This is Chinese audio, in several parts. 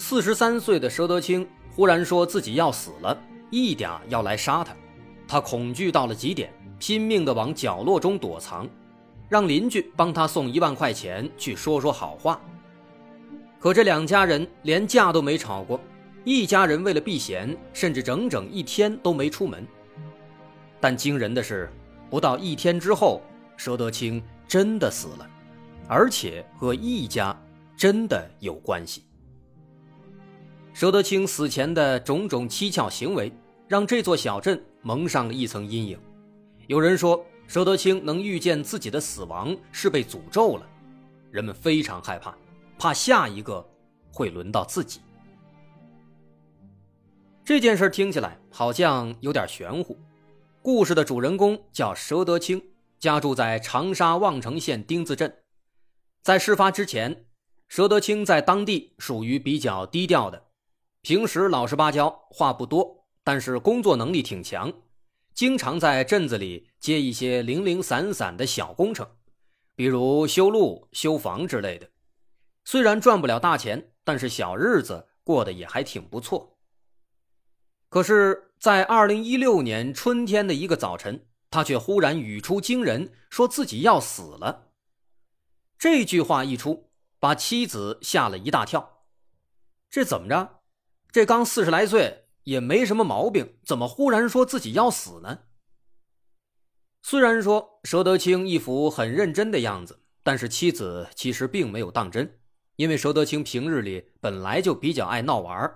四十三岁的佘德清忽然说自己要死了，一点要来杀他，他恐惧到了极点，拼命地往角落中躲藏，让邻居帮他送一万块钱去说说好话。可这两家人连架都没吵过，一家人为了避嫌，甚至整整一天都没出门。但惊人的是，不到一天之后，佘德清真的死了，而且和易家真的有关系。佘德清死前的种种蹊跷行为，让这座小镇蒙上了一层阴影。有人说，佘德清能预见自己的死亡是被诅咒了，人们非常害怕，怕下一个会轮到自己。这件事听起来好像有点玄乎。故事的主人公叫佘德清，家住在长沙望城县丁字镇。在事发之前，佘德清在当地属于比较低调的。平时老实巴交，话不多，但是工作能力挺强，经常在镇子里接一些零零散散的小工程，比如修路、修房之类的。虽然赚不了大钱，但是小日子过得也还挺不错。可是，在二零一六年春天的一个早晨，他却忽然语出惊人，说自己要死了。这句话一出，把妻子吓了一大跳。这怎么着？这刚四十来岁，也没什么毛病，怎么忽然说自己要死呢？虽然说佘德清一副很认真的样子，但是妻子其实并没有当真，因为佘德清平日里本来就比较爱闹玩，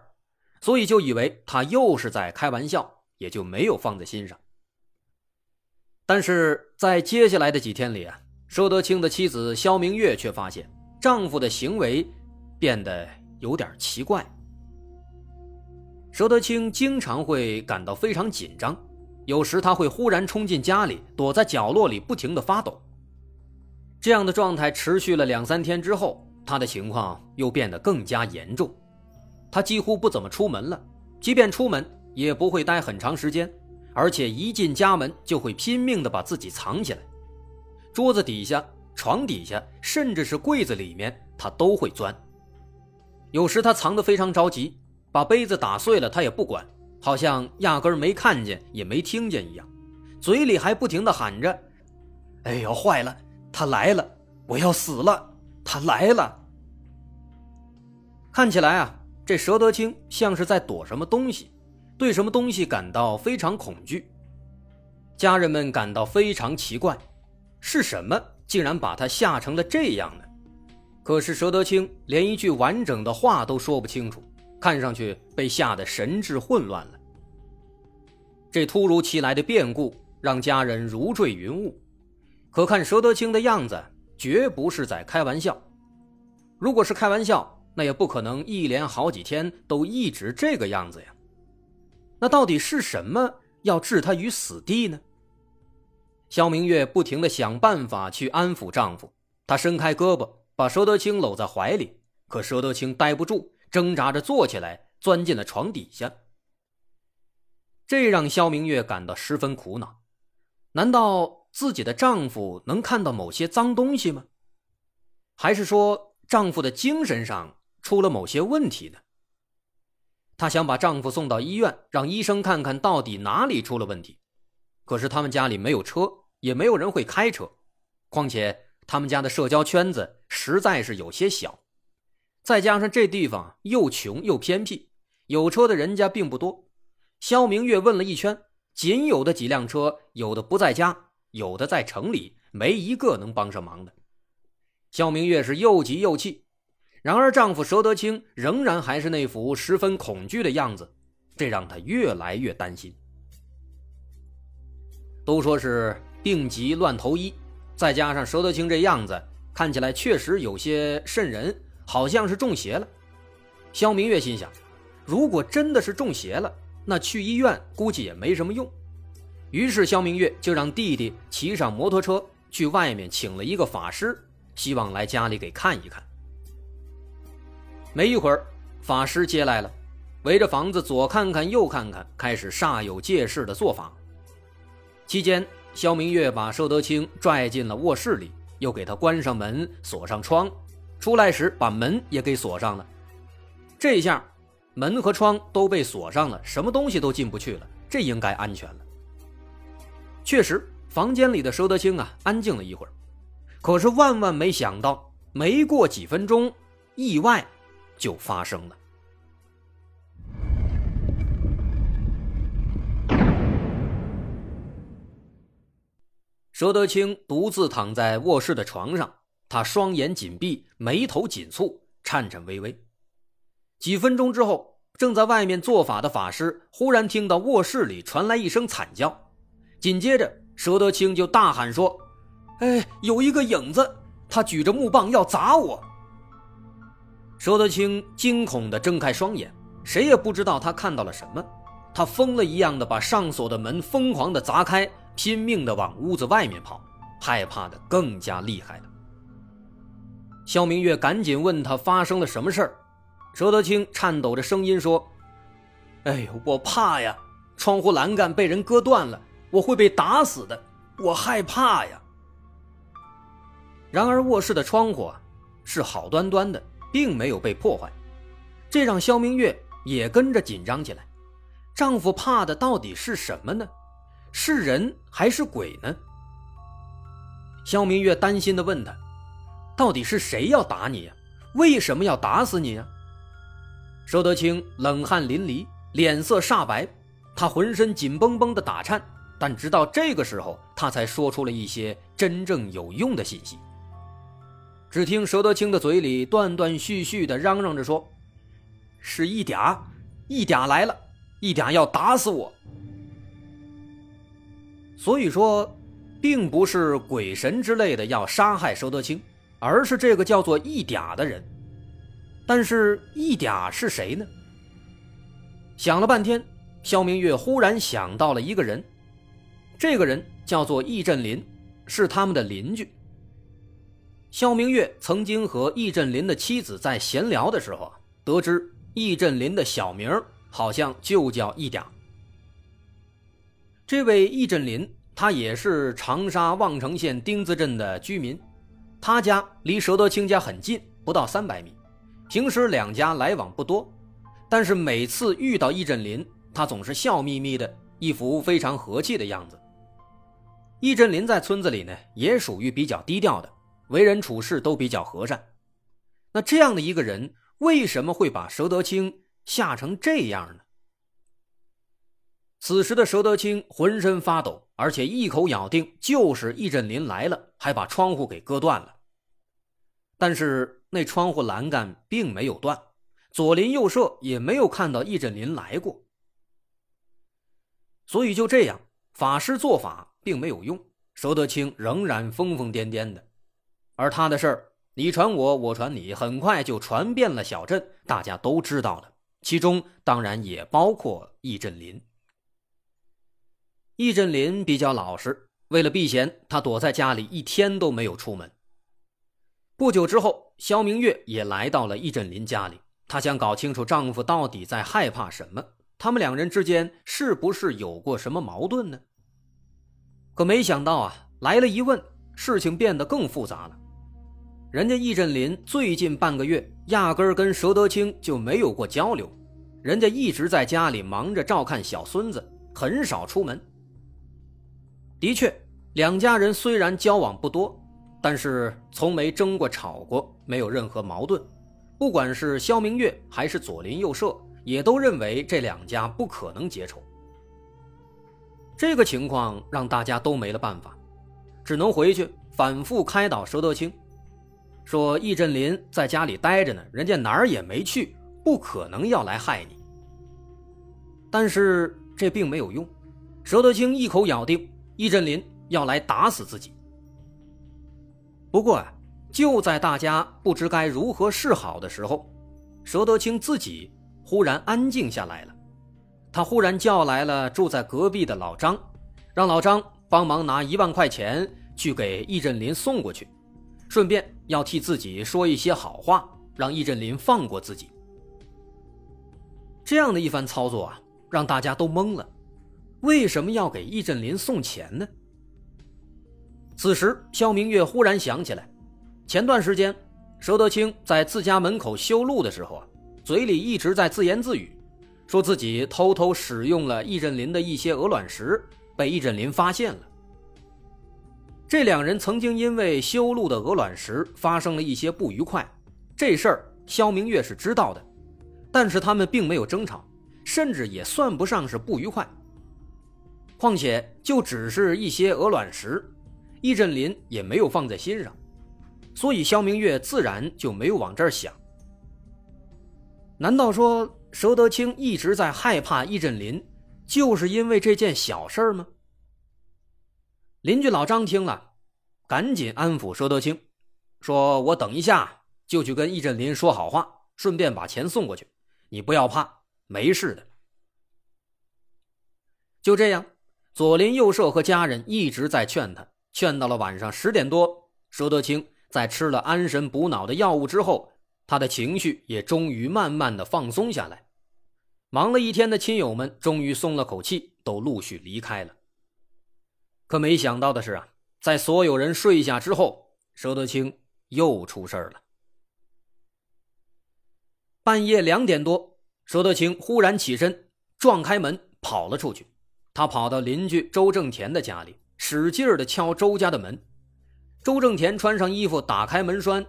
所以就以为他又是在开玩笑，也就没有放在心上。但是在接下来的几天里啊，佘德清的妻子肖明月却发现丈夫的行为变得有点奇怪。佘德清经常会感到非常紧张，有时他会忽然冲进家里，躲在角落里不停地发抖。这样的状态持续了两三天之后，他的情况又变得更加严重。他几乎不怎么出门了，即便出门也不会待很长时间，而且一进家门就会拼命地把自己藏起来，桌子底下、床底下，甚至是柜子里面，他都会钻。有时他藏得非常着急。把杯子打碎了，他也不管，好像压根没看见也没听见一样，嘴里还不停地喊着：“哎呦，坏了，他来了，我要死了，他来了。”看起来啊，这佘德清像是在躲什么东西，对什么东西感到非常恐惧。家人们感到非常奇怪，是什么竟然把他吓成了这样呢？可是佘德清连一句完整的话都说不清楚。看上去被吓得神志混乱了。这突如其来的变故让家人如坠云雾，可看佘德清的样子，绝不是在开玩笑。如果是开玩笑，那也不可能一连好几天都一直这个样子呀。那到底是什么要置他于死地呢？肖明月不停地想办法去安抚丈夫，她伸开胳膊把佘德清搂在怀里，可佘德清待不住。挣扎着坐起来，钻进了床底下。这让肖明月感到十分苦恼。难道自己的丈夫能看到某些脏东西吗？还是说丈夫的精神上出了某些问题呢？她想把丈夫送到医院，让医生看看到底哪里出了问题。可是他们家里没有车，也没有人会开车，况且他们家的社交圈子实在是有些小。再加上这地方又穷又偏僻，有车的人家并不多。肖明月问了一圈，仅有的几辆车，有的不在家，有的在城里，没一个能帮上忙的。肖明月是又急又气，然而丈夫佘德清仍然还是那副十分恐惧的样子，这让她越来越担心。都说是病急乱投医，再加上佘德清这样子，看起来确实有些瘆人。好像是中邪了，肖明月心想，如果真的是中邪了，那去医院估计也没什么用。于是肖明月就让弟弟骑上摩托车去外面请了一个法师，希望来家里给看一看。没一会儿，法师接来了，围着房子左看看右看看，开始煞有介事的做法。期间，肖明月把佘德清拽进了卧室里，又给他关上门，锁上窗。出来时把门也给锁上了。这下，门和窗都被锁上了，什么东西都进不去了，这应该安全了。确实，房间里的佘德清啊，安静了一会儿。可是万万没想到，没过几分钟，意外就发生了。佘德清独自躺在卧室的床上，他双眼紧闭，眉头紧蹙，颤颤巍巍。几分钟之后，正在外面做法的法师忽然听到卧室里传来一声惨叫，紧接着佘德清就大喊说：“哎，有一个影子，他举着木棒要砸我！”佘德清惊恐地睁开双眼，谁也不知道他看到了什么。他疯了一样的把上锁的门疯狂地砸开。拼命地往屋子外面跑，害怕的更加厉害了。肖明月赶紧问他发生了什么事儿。佘德清颤抖着声音说：“哎呦，我怕呀！窗户栏杆被人割断了，我会被打死的，我害怕呀。”然而卧室的窗户啊是好端端的，并没有被破坏，这让肖明月也跟着紧张起来。丈夫怕的到底是什么呢？是人还是鬼呢？肖明月担心地问他：“到底是谁要打你呀？为什么要打死你呀？”佘德清冷汗淋漓，脸色煞白，他浑身紧绷绷的打颤。但直到这个时候，他才说出了一些真正有用的信息。只听佘德清的嘴里断断续续地嚷嚷着说：“是一嗲，一嗲来了，一嗲要打死我。”所以说，并不是鬼神之类的要杀害佘德清，而是这个叫做义嗲的人。但是义嗲是谁呢？想了半天，肖明月忽然想到了一个人，这个人叫做易振林，是他们的邻居。肖明月曾经和易振林的妻子在闲聊的时候，得知易振林的小名好像就叫义嗲。这位易振林，他也是长沙望城县丁字镇的居民，他家离佘德清家很近，不到三百米。平时两家来往不多，但是每次遇到易振林，他总是笑眯眯的，一副非常和气的样子。易振林在村子里呢，也属于比较低调的，为人处事都比较和善。那这样的一个人，为什么会把佘德清吓成这样呢？此时的佘德清浑身发抖，而且一口咬定就是易振林来了，还把窗户给割断了。但是那窗户栏杆并没有断，左邻右舍也没有看到易振林来过。所以就这样，法师做法并没有用，佘德清仍然疯疯癫癫的。而他的事儿，你传我，我传你，很快就传遍了小镇，大家都知道了，其中当然也包括易振林。易振林比较老实，为了避嫌，他躲在家里一天都没有出门。不久之后，肖明月也来到了易振林家里，她想搞清楚丈夫到底在害怕什么，他们两人之间是不是有过什么矛盾呢？可没想到啊，来了一问，事情变得更复杂了。人家易振林最近半个月压根儿跟佘德清就没有过交流，人家一直在家里忙着照看小孙子，很少出门。的确，两家人虽然交往不多，但是从没争过、吵过，没有任何矛盾。不管是肖明月还是左邻右舍，也都认为这两家不可能结仇。这个情况让大家都没了办法，只能回去反复开导佘德清，说易振林在家里待着呢，人家哪儿也没去，不可能要来害你。但是这并没有用，佘德清一口咬定。易振林要来打死自己。不过啊，就在大家不知该如何是好的时候，佘德清自己忽然安静下来了。他忽然叫来了住在隔壁的老张，让老张帮忙拿一万块钱去给易振林送过去，顺便要替自己说一些好话，让易振林放过自己。这样的一番操作啊，让大家都懵了。为什么要给易振林送钱呢？此时，肖明月忽然想起来，前段时间，佘德清在自家门口修路的时候啊，嘴里一直在自言自语，说自己偷偷使用了易振林的一些鹅卵石，被易振林发现了。这两人曾经因为修路的鹅卵石发生了一些不愉快，这事儿肖明月是知道的，但是他们并没有争吵，甚至也算不上是不愉快。况且就只是一些鹅卵石，易振林也没有放在心上，所以肖明月自然就没有往这儿想。难道说佘德清一直在害怕易振林，就是因为这件小事儿吗？邻居老张听了，赶紧安抚佘德清，说：“我等一下就去跟易振林说好话，顺便把钱送过去，你不要怕，没事的。”就这样。左邻右舍和家人一直在劝他，劝到了晚上十点多，佘德清在吃了安神补脑的药物之后，他的情绪也终于慢慢的放松下来。忙了一天的亲友们终于松了口气，都陆续离开了。可没想到的是啊，在所有人睡下之后，佘德清又出事了。半夜两点多，佘德清忽然起身，撞开门跑了出去。他跑到邻居周正田的家里，使劲儿地敲周家的门。周正田穿上衣服，打开门栓，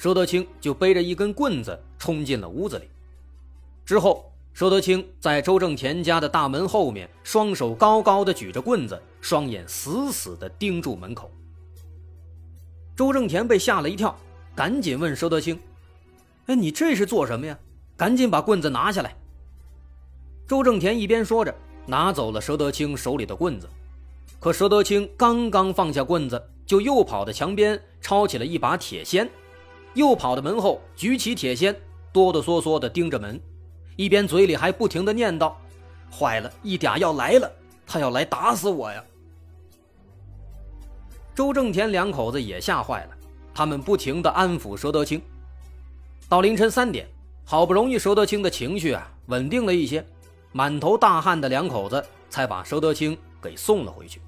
佘德清就背着一根棍子冲进了屋子里。之后，佘德清在周正田家的大门后面，双手高高的举着棍子，双眼死死地盯住门口。周正田被吓了一跳，赶紧问佘德清：“哎，你这是做什么呀？赶紧把棍子拿下来！”周正田一边说着。拿走了佘德清手里的棍子，可佘德清刚刚放下棍子，就又跑到墙边抄起了一把铁锨，又跑到门后举起铁锨，哆哆嗦嗦地盯着门，一边嘴里还不停地念叨：“坏了，一嗲要来了，他要来打死我呀！”周正田两口子也吓坏了，他们不停地安抚佘德清。到凌晨三点，好不容易佘德清的情绪啊稳定了一些。满头大汗的两口子才把佘德清给送了回去。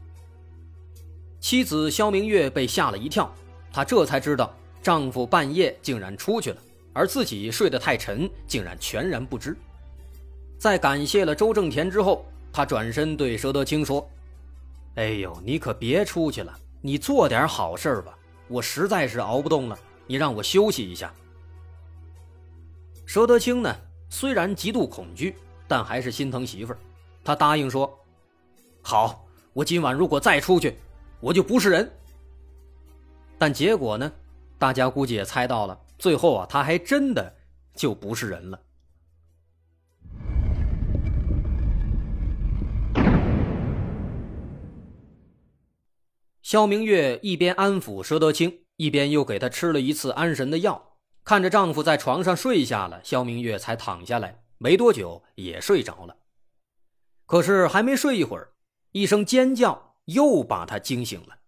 妻子肖明月被吓了一跳，她这才知道丈夫半夜竟然出去了，而自己睡得太沉，竟然全然不知。在感谢了周正田之后，她转身对佘德清说：“哎呦，你可别出去了，你做点好事吧，我实在是熬不动了，你让我休息一下。”佘德清呢，虽然极度恐惧。但还是心疼媳妇儿，他答应说：“好，我今晚如果再出去，我就不是人。”但结果呢？大家估计也猜到了，最后啊，他还真的就不是人了。肖明月一边安抚佘德清，一边又给他吃了一次安神的药。看着丈夫在床上睡下了，肖明月才躺下来。没多久也睡着了，可是还没睡一会儿，一声尖叫又把她惊醒了。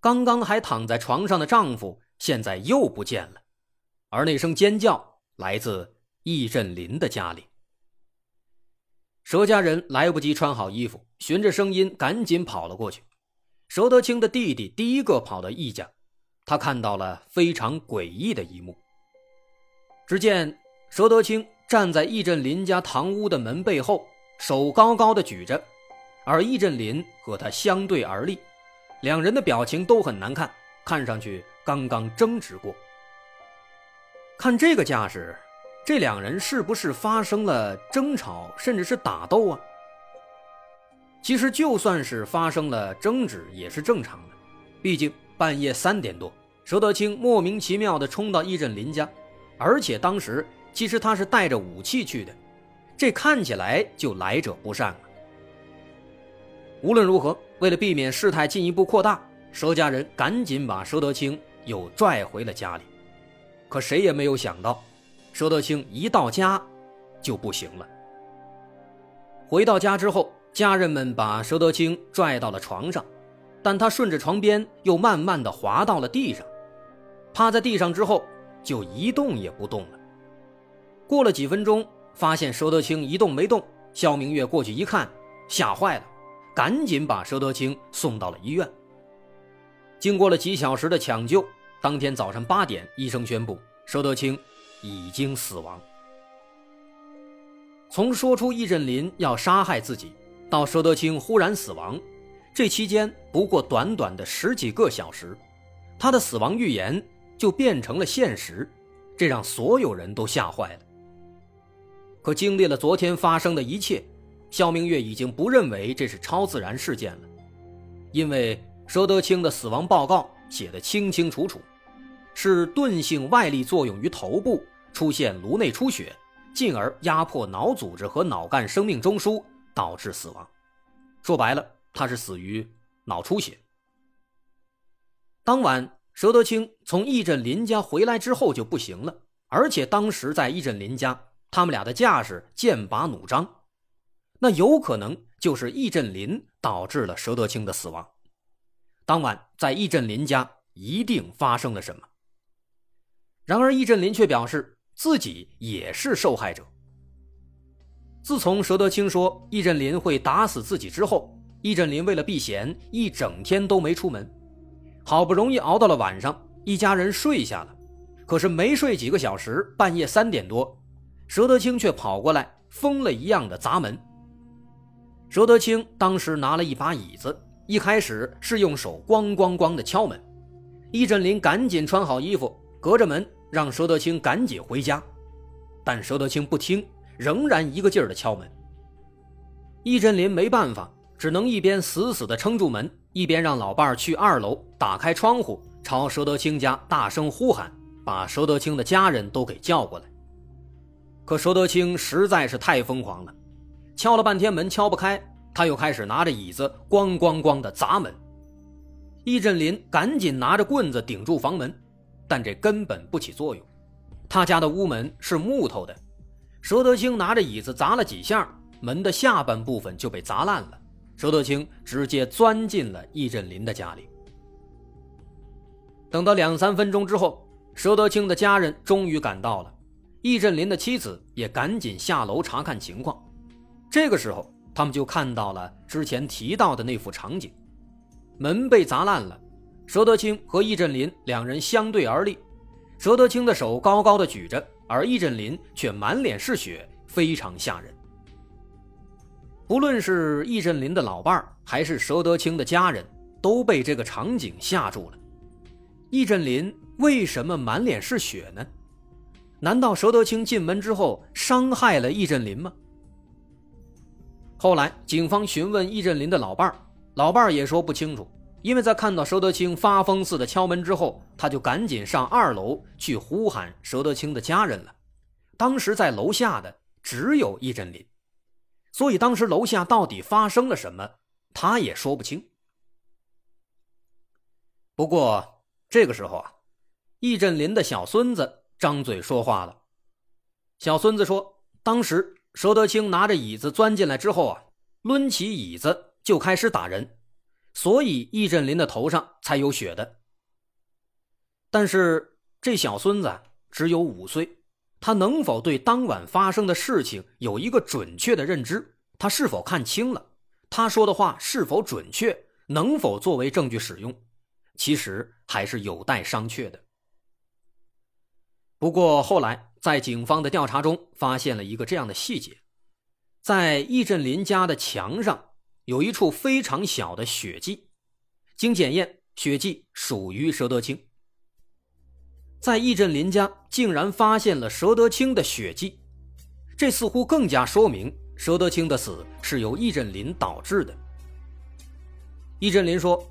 刚刚还躺在床上的丈夫现在又不见了，而那声尖叫来自易振林的家里。佘家人来不及穿好衣服，循着声音赶紧跑了过去。佘德清的弟弟第一个跑到易家，他看到了非常诡异的一幕。只见佘德清。站在易振林家堂屋的门背后，手高高的举着，而易振林和他相对而立，两人的表情都很难看，看上去刚刚争执过。看这个架势，这两人是不是发生了争吵，甚至是打斗啊？其实就算是发生了争执，也是正常的，毕竟半夜三点多，佘德清莫名其妙的冲到易振林家，而且当时。其实他是带着武器去的，这看起来就来者不善了。无论如何，为了避免事态进一步扩大，佘家人赶紧把佘德清又拽回了家里。可谁也没有想到，佘德清一到家，就不行了。回到家之后，家人们把佘德清拽到了床上，但他顺着床边又慢慢的滑到了地上，趴在地上之后就一动也不动了。过了几分钟，发现佘德清一动没动，肖明月过去一看，吓坏了，赶紧把佘德清送到了医院。经过了几小时的抢救，当天早上八点，医生宣布佘德清已经死亡。从说出易振林要杀害自己，到佘德清忽然死亡，这期间不过短短的十几个小时，他的死亡预言就变成了现实，这让所有人都吓坏了。可经历了昨天发生的一切，肖明月已经不认为这是超自然事件了，因为。佘德清的死亡报告写得清清楚楚，是钝性外力作用于头部，出现颅内出血，进而压迫脑组织和脑干生命中枢，导致死亡。说白了，他是死于脑出血。当晚，佘德清从易振林家回来之后就不行了，而且当时在易振林家，他们俩的架势剑拔弩张，那有可能就是易振林导致了佘德清的死亡。当晚，在易振林家一定发生了什么。然而，易振林却表示自己也是受害者。自从佘德清说易振林会打死自己之后，易振林为了避嫌，一整天都没出门。好不容易熬到了晚上，一家人睡下了，可是没睡几个小时，半夜三点多，佘德清却跑过来，疯了一样的砸门。佘德清当时拿了一把椅子。一开始是用手咣咣咣的敲门，易振林赶紧穿好衣服，隔着门让佘德清赶紧回家，但佘德清不听，仍然一个劲儿的敲门。易振林没办法，只能一边死死的撑住门，一边让老伴儿去二楼打开窗户，朝佘德清家大声呼喊，把佘德清的家人都给叫过来。可佘德清实在是太疯狂了，敲了半天门敲不开。他又开始拿着椅子咣咣咣的砸门，易振林赶紧拿着棍子顶住房门，但这根本不起作用。他家的屋门是木头的，佘德清拿着椅子砸了几下，门的下半部分就被砸烂了。佘德清直接钻进了易振林的家里。等到两三分钟之后，佘德清的家人终于赶到了，易振林的妻子也赶紧下楼查看情况。这个时候。他们就看到了之前提到的那幅场景，门被砸烂了，佘德清和易振林两人相对而立，佘德清的手高高的举着，而易振林却满脸是血，非常吓人。不论是易振林的老伴儿，还是佘德清的家人，都被这个场景吓住了。易振林为什么满脸是血呢？难道佘德清进门之后伤害了易振林吗？后来，警方询问易振林的老伴儿，老伴儿也说不清楚，因为在看到佘德清发疯似的敲门之后，他就赶紧上二楼去呼喊佘德清的家人了。当时在楼下的只有易振林，所以当时楼下到底发生了什么，他也说不清。不过这个时候啊，易振林的小孙子张嘴说话了。小孙子说，当时。佘德清拿着椅子钻进来之后啊，抡起椅子就开始打人，所以易振林的头上才有血的。但是这小孙子只有五岁，他能否对当晚发生的事情有一个准确的认知？他是否看清了？他说的话是否准确？能否作为证据使用？其实还是有待商榷的。不过后来。在警方的调查中，发现了一个这样的细节：在易振林家的墙上有一处非常小的血迹，经检验，血迹属于佘德清。在易振林家竟然发现了佘德清的血迹，这似乎更加说明佘德清的死是由易振林导致的。易振林说：“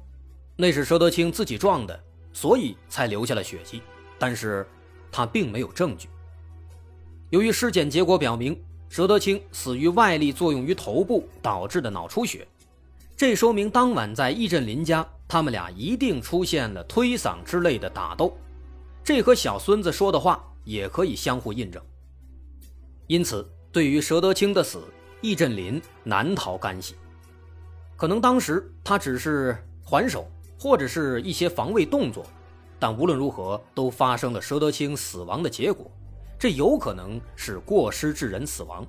那是佘德清自己撞的，所以才留下了血迹，但是他并没有证据。”由于尸检结果表明，佘德清死于外力作用于头部导致的脑出血，这说明当晚在易振林家，他们俩一定出现了推搡之类的打斗，这和小孙子说的话也可以相互印证。因此，对于佘德清的死，易振林难逃干系。可能当时他只是还手，或者是一些防卫动作，但无论如何都发生了佘德清死亡的结果。这有可能是过失致人死亡，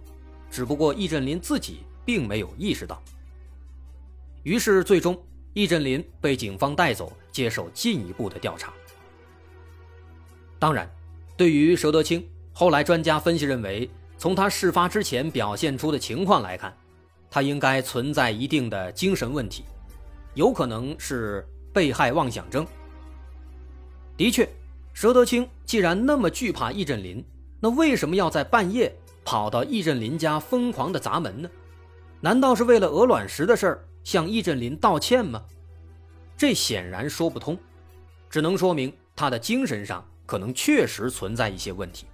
只不过易振林自己并没有意识到。于是，最终易振林被警方带走，接受进一步的调查。当然，对于佘德清，后来专家分析认为，从他事发之前表现出的情况来看，他应该存在一定的精神问题，有可能是被害妄想症。的确，佘德清既然那么惧怕易振林，那为什么要在半夜跑到易振林家疯狂的砸门呢？难道是为了鹅卵石的事儿向易振林道歉吗？这显然说不通，只能说明他的精神上。可能确实存在一些问题。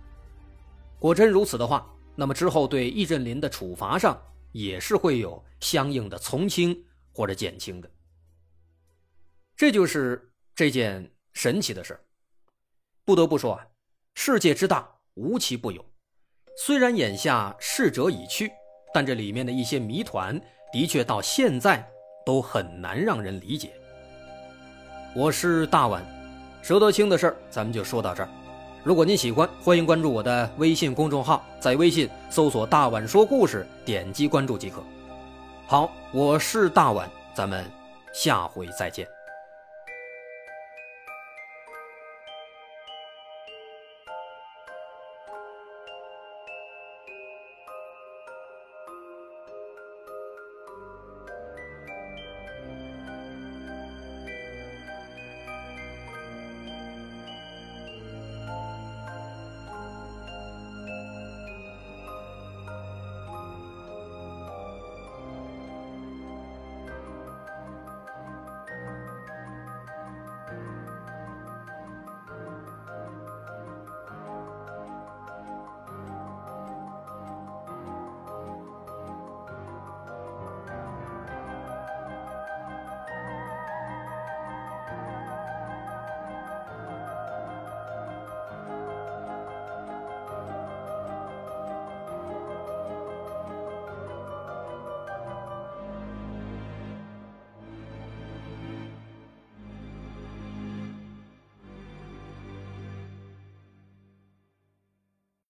果真如此的话，那么之后对易振林的处罚上也是会有相应的从轻或者减轻的。这就是这件神奇的事不得不说啊，世界之大，无奇不有。虽然眼下逝者已去，但这里面的一些谜团的确到现在都很难让人理解。我是大碗。佘德清的事儿，咱们就说到这儿。如果您喜欢，欢迎关注我的微信公众号，在微信搜索“大碗说故事”，点击关注即可。好，我是大碗，咱们下回再见。